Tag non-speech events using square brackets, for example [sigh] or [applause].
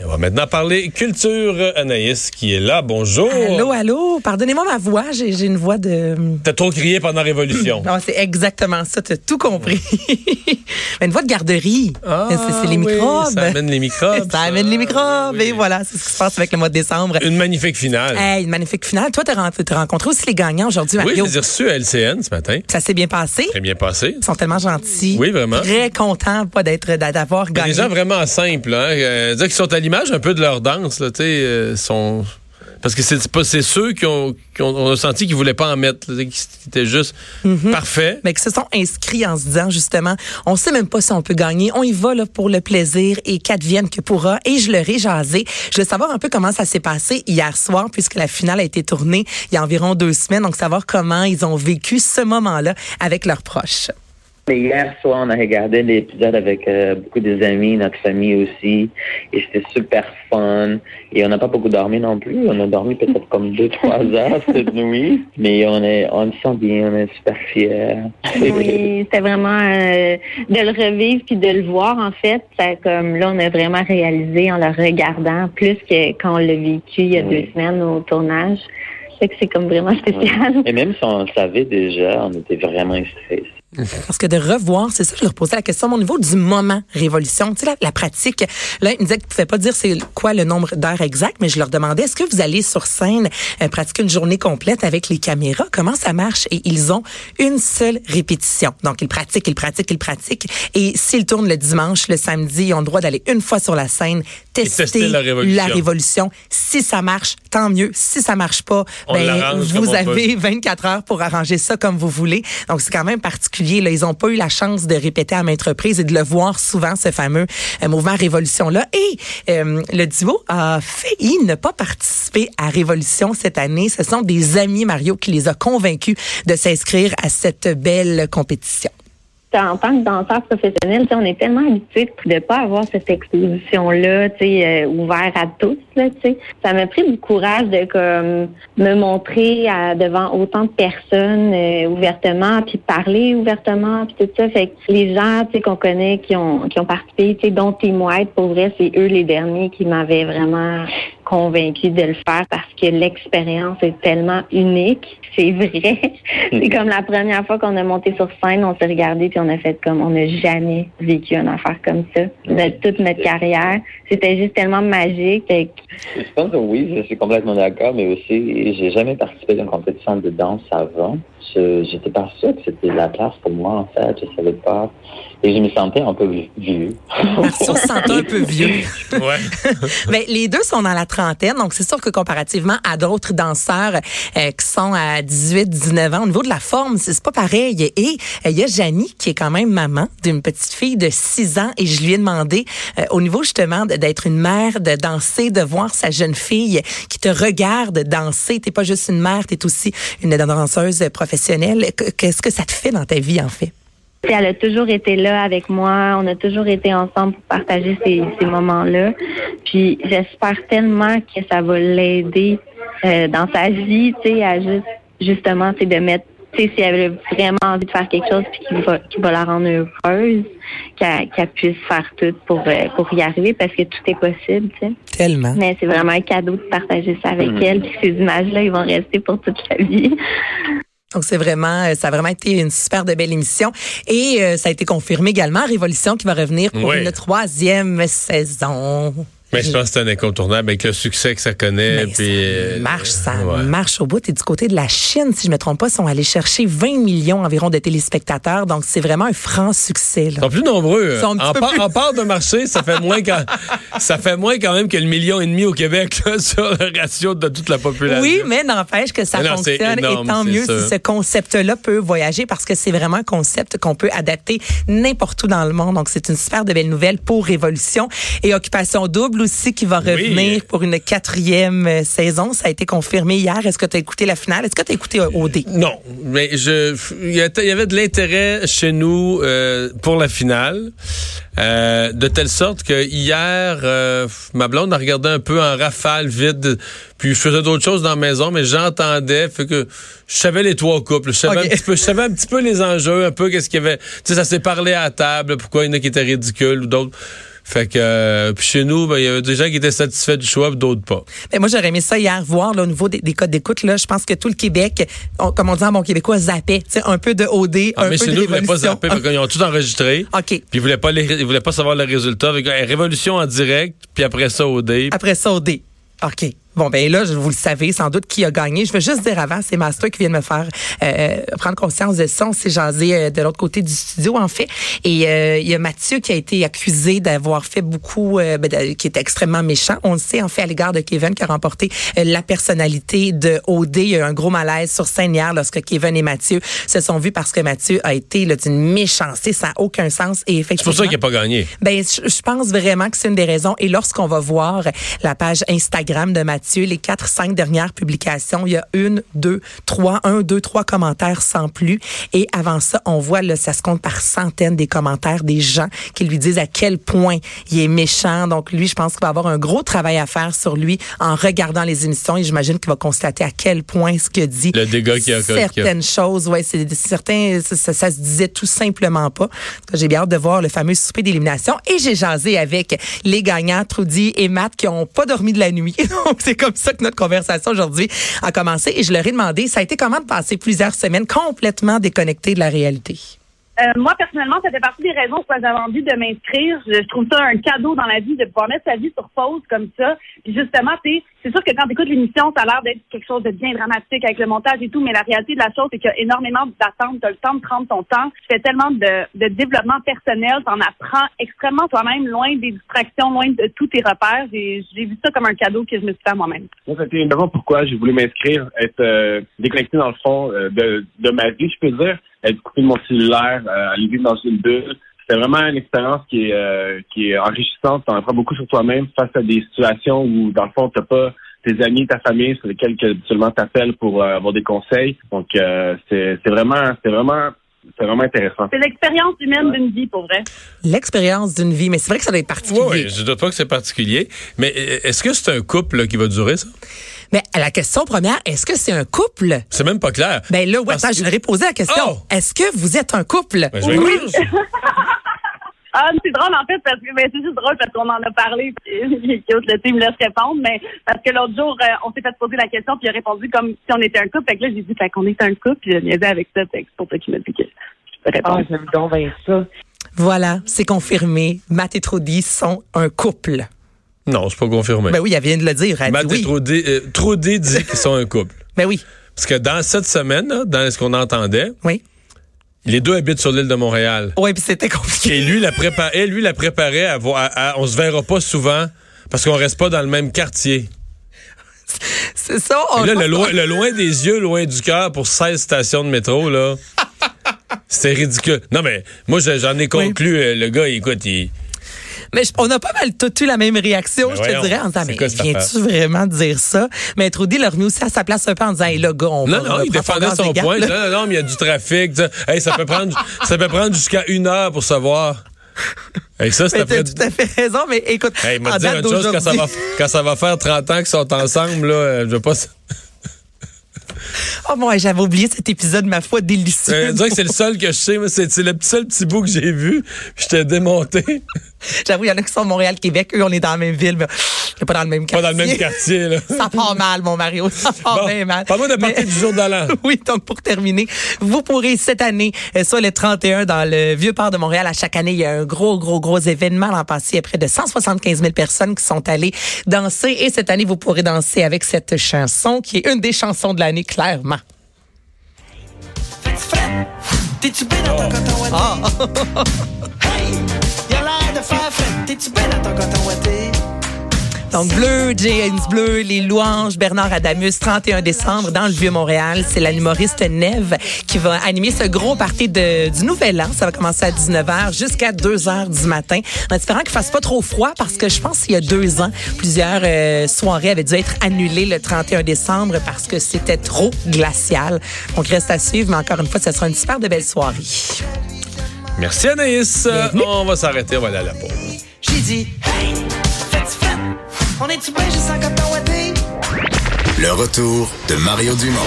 Et on va maintenant parler culture. Anaïs qui est là. Bonjour. Allô, allô. Pardonnez-moi ma voix. J'ai j'ai une voix de. T'as trop crié pendant Révolution. [clears throat] Non, c'est exactement ça. T'as tout compris. [laughs] une voix de garderie. Ah, c'est c'est les oui, microbes. ça amène les microbes, [laughs] ça ça. amène les microbes. Oui, oui. Et voilà, c'est ce qui se passe avec le mois de décembre. Une magnifique finale. Hey, une magnifique finale. Toi, t'as t'as rencontré aussi les gagnants aujourd'hui, oui, je Mario. les ai reçus à LCN ce matin. ça s'est bien passé? Très bien passé. Ils sont tellement gentils. Oui, vraiment. Très contents pas d'être d'avoir Des gagné. gens vraiment simples, hein. Euh, dire qu'ils sont à l'image un peu de leur danse, là, tu sais, euh, sont. Parce que c'est pas c'est ceux qui ont, qui ont on a senti qu'ils voulaient pas en mettre, qui étaient juste Mm-hmm. parfaits. mais qui se sont inscrits en se disant justement, on sait même pas si on peut gagner, on y va là, pour le plaisir et qu'advienne que pourra. Et je leur ai jasé. Je veux savoir un peu comment ça s'est passé hier soir puisque la finale a été tournée il y a environ deux semaines. Donc savoir comment ils ont vécu ce moment-là avec leurs proches. Mais hier soir, on a regardé l'épisode avec euh, beaucoup des amis, notre famille aussi, et c'était super fun. Et on n'a pas beaucoup dormi non plus. On a dormi peut-être comme deux, [laughs] trois heures cette nuit, mais on est, on se sent bien, on est super fiers. Oui, c'était vraiment euh, de le revivre puis de le voir en fait. Ça, comme là, on a vraiment réalisé en le regardant plus que quand on l'a vécu il y a Oui. deux semaines au tournage. Fait que c'est comme vraiment spécial. Et même si on savait déjà, on était vraiment stressés. [laughs] Parce que de revoir, c'est ça, je leur posais la question au niveau du moment révolution. Tu sais, la, la pratique, là, ils me disaient qu'ils ne pouvaient pas dire c'est quoi le nombre d'heures exact, mais je leur demandais, est-ce que vous allez sur scène euh, pratiquer une journée complète avec les caméras? Comment ça marche? Et ils ont une seule répétition. Donc, ils pratiquent, ils pratiquent, ils pratiquent. Et s'ils tournent le dimanche, le samedi, ils ont le droit d'aller une fois sur la scène, tester, tester la révolution. la révolution. Si ça marche, tant mieux. Si ça marche pas, ben, vous avez 24 heures pour arranger ça comme vous voulez. Donc, c'est quand même particulier. Ils n'ont pas eu la chance de répéter à maintes reprises et de le voir souvent, ce fameux euh, mouvement Révolution-là. Et euh, le duo a failli ne pas participer à Révolution cette année. Ce sont des amis, Mario, qui les a convaincus de s'inscrire à cette belle compétition. En tant que danseur professionnel, on est tellement habitué de ne pas avoir cette exposition-là, euh, ouverte à tous, là. Ça m'a pris du courage de comme me montrer à- devant autant de personnes euh, ouvertement, puis parler ouvertement, puis tout ça. Fait que les gens, qu'on connaît, qui ont qui ont participé, dont Team White, pour vrai, c'est eux les derniers qui m'avaient vraiment convaincu de le faire parce que l'expérience est tellement unique. [laughs] C'est vrai. c'est comme la première fois qu'on a monté sur scène, on s'est regardé puis on a fait comme on n'a jamais vécu une affaire comme ça de toute notre carrière. C'était juste tellement magique. Je pense que oui, je suis complètement d'accord, mais aussi, j'ai jamais participé à une compétition de danse avant. Je J'étais pas sûr que c'était la place pour moi, en fait. Je savais pas. Et je me sentais un peu vieux. Marceau se sentait un peu vieux. [laughs] Ouais. [laughs] Mais les deux sont dans la trentaine, donc c'est sûr que comparativement à d'autres danseurs euh, qui sont à 18, 19 ans, au niveau de la forme, c'est pas pareil. Et euh, il y a Janie qui est quand même maman d'une petite fille de 6 ans et je lui ai demandé euh, au niveau justement d'être une mère, de danser, de voir sa jeune fille qui te regarde danser. T'es pas juste une mère, t'es aussi une danseuse professionnelle. Qu- Qu'est-ce que ça te fait dans ta vie en fait? Puis elle a toujours été là avec moi. On a toujours été ensemble pour partager ces, ces moments-là. Puis j'espère tellement que ça va l'aider euh, dans sa vie, tu sais, à juste justement, tu sais, de mettre, tu sais, si elle a vraiment envie de faire quelque chose puis qui va, qui va la rendre heureuse, qu'elle qu'elle puisse faire tout pour euh, pour y arriver parce que tout est possible, tu sais. Tellement. Mais c'est vraiment un cadeau de partager ça avec Mhm. elle. Puis ces images-là, ils vont rester pour toute la vie. Donc c'est vraiment, euh, ça a vraiment été une super de belle émission et euh, ça a été confirmé également Révolution qui va revenir pour Oui. une troisième saison. Mais je pense que c'est un incontournable avec le succès que ça connaît. Mais puis, ça euh, marche, ça ouais. marche au bout. Et du côté de la Chine, si je me trompe pas, ils sont allés chercher 20 millions environ de téléspectateurs. Donc c'est vraiment un franc succès. Ils Là. sont plus nombreux. Ils sont un petit en, peu part, plus- en part de marché, ça fait moins quand, [laughs] ça fait moins quand même que le million et demi au Québec là, [laughs] sur le ratio de toute la population. Oui, mais n'empêche que ça Mais non, c'est fonctionne énorme, et tant mieux ça. si ce concept-là peut voyager parce que c'est vraiment un concept qu'on peut adapter n'importe où dans le monde. Donc c'est une super de belle nouvelle pour Révolution et Occupation Double aussi qui va Oui. revenir pour une quatrième euh, saison. Ça a été confirmé hier. Est-ce que tu as écouté la finale? Est-ce que tu as écouté euh, OD? Non, mais je, il y avait de l'intérêt chez nous euh, pour la finale, euh, de telle sorte que hier, euh, ma blonde a regardé un peu en rafale vide, puis je faisais d'autres choses dans la maison, mais j'entendais, fait que je savais les trois couples, je savais un petit peu, je savais un petit peu les enjeux, un peu qu'est-ce qu'il y avait, tu sais, ça s'est parlé à la table, pourquoi il y en a qui étaient ridicules ou d'autres. Fait que euh, puis chez nous, ben, il y avait des gens qui étaient satisfaits du choix, d'autres pas. Mais moi, j'aurais aimé ça hier voir là, au niveau des, des codes d'écoute. Là, je pense que tout le Québec, on- comme on dit en bon québécois, zappait. Tu sais, un peu de OD, Ah, un mais peu chez de nous, ils voulaient pas zapper, parce qu'ils ont tout enregistré. OK. Puis ils voulaient pas les, ils voulaient pas savoir le résultat. Avec une révolution en direct, puis après ça dé. Après ça, OD. OK. Bon, ben là, je- vous le savez sans doute qui a gagné. Je veux juste dire avant, c'est Master qui vient de me faire euh, prendre conscience de ça. On s'est jasé euh, de l'autre côté du studio, en fait. Et euh, il y a Mathieu qui a été accusé d'avoir fait beaucoup, euh, ben, de- qui est extrêmement méchant. On le sait, en fait, à l'égard de Kevin qui a remporté euh, la personnalité de OD. Il y a eu un gros malaise sur hier lorsque Kevin et Mathieu se sont vus parce que Mathieu a été d'une méchanceté. Ça n'a aucun sens. Et C'est effectivement, pour ça qu'il n'a pas gagné. ben, je je pense vraiment que c'est une des raisons. Et lorsqu'on va voir la page Instagram de Mathieu, les quatre, cinq dernières publications, il y a une, deux, trois, un, deux, trois commentaires sans plus. Et avant ça, on voit, là, ça se compte par centaines des commentaires des gens qui lui disent à quel point il est méchant. Donc, lui, je pense qu'il va avoir un gros travail à faire sur lui en regardant les émissions. Et j'imagine qu'il va constater à quel point ce que dit Le dégât qu'il a- qu'il a- certaines choses. Ouais, c'est certains, ça, ça- ça se disait tout simplement pas. J'ai bien hâte de voir le fameux souper d'élimination et j'ai jasé avec les gagnants, Trudy et Matt, qui ont pas dormi de la nuit. [laughs] Donc c'est comme ça que notre conversation aujourd'hui a commencé et je leur ai demandé, ça a été comment de passer plusieurs semaines complètement déconnectés de la réalité? Euh, moi, personnellement, ça fait partie des raisons pourquoi j'avais envie de m'inscrire. Je, je trouve ça un cadeau dans la vie de pouvoir mettre sa vie sur pause comme ça. Puis justement, c'est sûr que quand tu écoutes l'émission, ça a l'air d'être quelque chose de bien dramatique avec le montage et tout, mais la réalité de la chose, c'est qu'il y a énormément d'attentes. Tu as le temps de prendre ton temps. Tu fais tellement de, de développement personnel. Tu en apprends extrêmement toi-même, loin des distractions, loin de tous tes repères. J'ai j'ai vu ça comme un cadeau que je me suis fait à moi-même. Moi, c'était une raison pourquoi j'ai voulu m'inscrire, être euh, déconnecté dans le fond euh, de, de ma vie, je peux dire, être coupé de mon cellulaire, euh, aller vivre dans une bulle. C'était vraiment une expérience qui est euh, qui est enrichissante. Tu en apprends beaucoup sur toi-même face à des situations où, dans le fond, t'as pas tes amis, ta famille sur lesquels que seulement t'appelles pour euh, avoir des conseils. Donc, euh, c'est c'est vraiment, c'est vraiment, c'est vraiment intéressant. C'est l'expérience humaine d'une vie, pour vrai. L'expérience d'une vie, mais c'est vrai que ça doit être particulier. Oui, je ne doute pas que c'est particulier. Mais euh, est-ce que c'est un couple là, qui va durer ça? Mais la question première, est-ce que c'est un couple? C'est même pas clair. Ben là, ouais, attends, que- je leur ai posé la question. Oh! Est-ce que vous êtes un couple? Ben, Oui. [laughs] Ah, c'est drôle en fait parce que ben, c'est juste drôle parce qu'on en a parlé. puis [laughs] le team me laisse répondre, mais parce que l'autre jour euh, on s'est fait poser la question puis il a répondu comme si on était un couple. Fait que là j'ai dit fait qu'on est un couple puis je niaisais avec ça. Fait que c'est pour ça qu'il m'a dit que je peux Ah, répondre. j'aime donc bien ça. Voilà, c'est confirmé. Matt et Trudy sont un couple. Non, c'est pas confirmé. Ben oui, elle vient de le dire. Elle Matt dit et oui. Trudy, euh, Trudy dit qu'ils sont un couple. [laughs] Ben oui, Parce que dans cette semaine, là, dans ce qu'on entendait, oui. les deux habitent sur l'île de Montréal. Oui, puis c'était compliqué. Et lui la préparait, lui la préparait à voir, à- à- on se verra pas souvent parce qu'on reste pas dans le même quartier. [laughs] C'est ça. on- Et là, le loin, le loin des yeux, loin du cœur pour 16 stations de métro, là. [laughs] C'était ridicule. Non, mais moi, je- j'en ai conclu, euh, le gars, écoute, il. Mais je- on a pas mal tous eu la même réaction, je te dirais, en disant, mais viens-tu vraiment dire ça? Mais Trudy l'a remis aussi à sa place un peu en disant, hey, le gars, on Non, non, il défendait son point. Non, non, mais il y a du trafic. Hey, ça peut prendre, ça peut prendre jusqu'à une heure pour savoir. Et ça, c'est après. tout à fait raison, mais écoute, Hey, il m'a en dit date une chose, quand ça, va, quand ça va faire 30 ans qu'ils sont ensemble, là, euh, je veux pas. [laughs] Oh bon, j'avais oublié cet épisode, ma foi, délicieux. Euh, dire que c'est le seul que je sais, mais c'est le petit- seul petit bout que j'ai vu. J'étais démonté. [laughs] J'avoue, il y en a qui sont de Montréal-Québec, eux, on est dans la même ville, mais on pas dans le même Pas quartier. dans le même quartier, là. [laughs] Ça part mal, mon Mario. Ça part Bon, bien mal. parle-moi de Mais- partie du jour de l'an. Oui, donc pour terminer, vous pourrez cette année, euh, soit le 31 dans le Vieux-Port de Montréal, à chaque année, il y a un gros, gros, gros événement. L'an passé, il y a près de 175 000 personnes qui sont allées danser. Et cette année, vous pourrez danser avec cette chanson qui est une des chansons de l'année, clairement. T'es-tu bien dans ton coton ouaté? Hey! Y'a l'air de faire. T'es-tu bien dans ton coton ouaté? Donc, Bleu, James Bleu, Les Louanges, Bernard Adamus, 31 décembre, dans le Vieux-Montréal. C'est la humoriste Neve qui va animer ce gros party de, du Nouvel An. Ça va commencer à 19h jusqu'à 2h du matin. En espérant qu'il fasse pas trop froid parce que je pense qu'il y a deux ans, plusieurs euh, soirées avaient dû être annulées le 31 décembre parce que c'était trop glacial. Donc, reste à suivre, mais encore une fois, ce sera une super de belle soirée. Merci Anaïs. Bienvenue. On va s'arrêter, on va aller à la pause. J'ai dit, hey! On est-tu bien juste en coton ouaté? Le retour de Mario Dumont.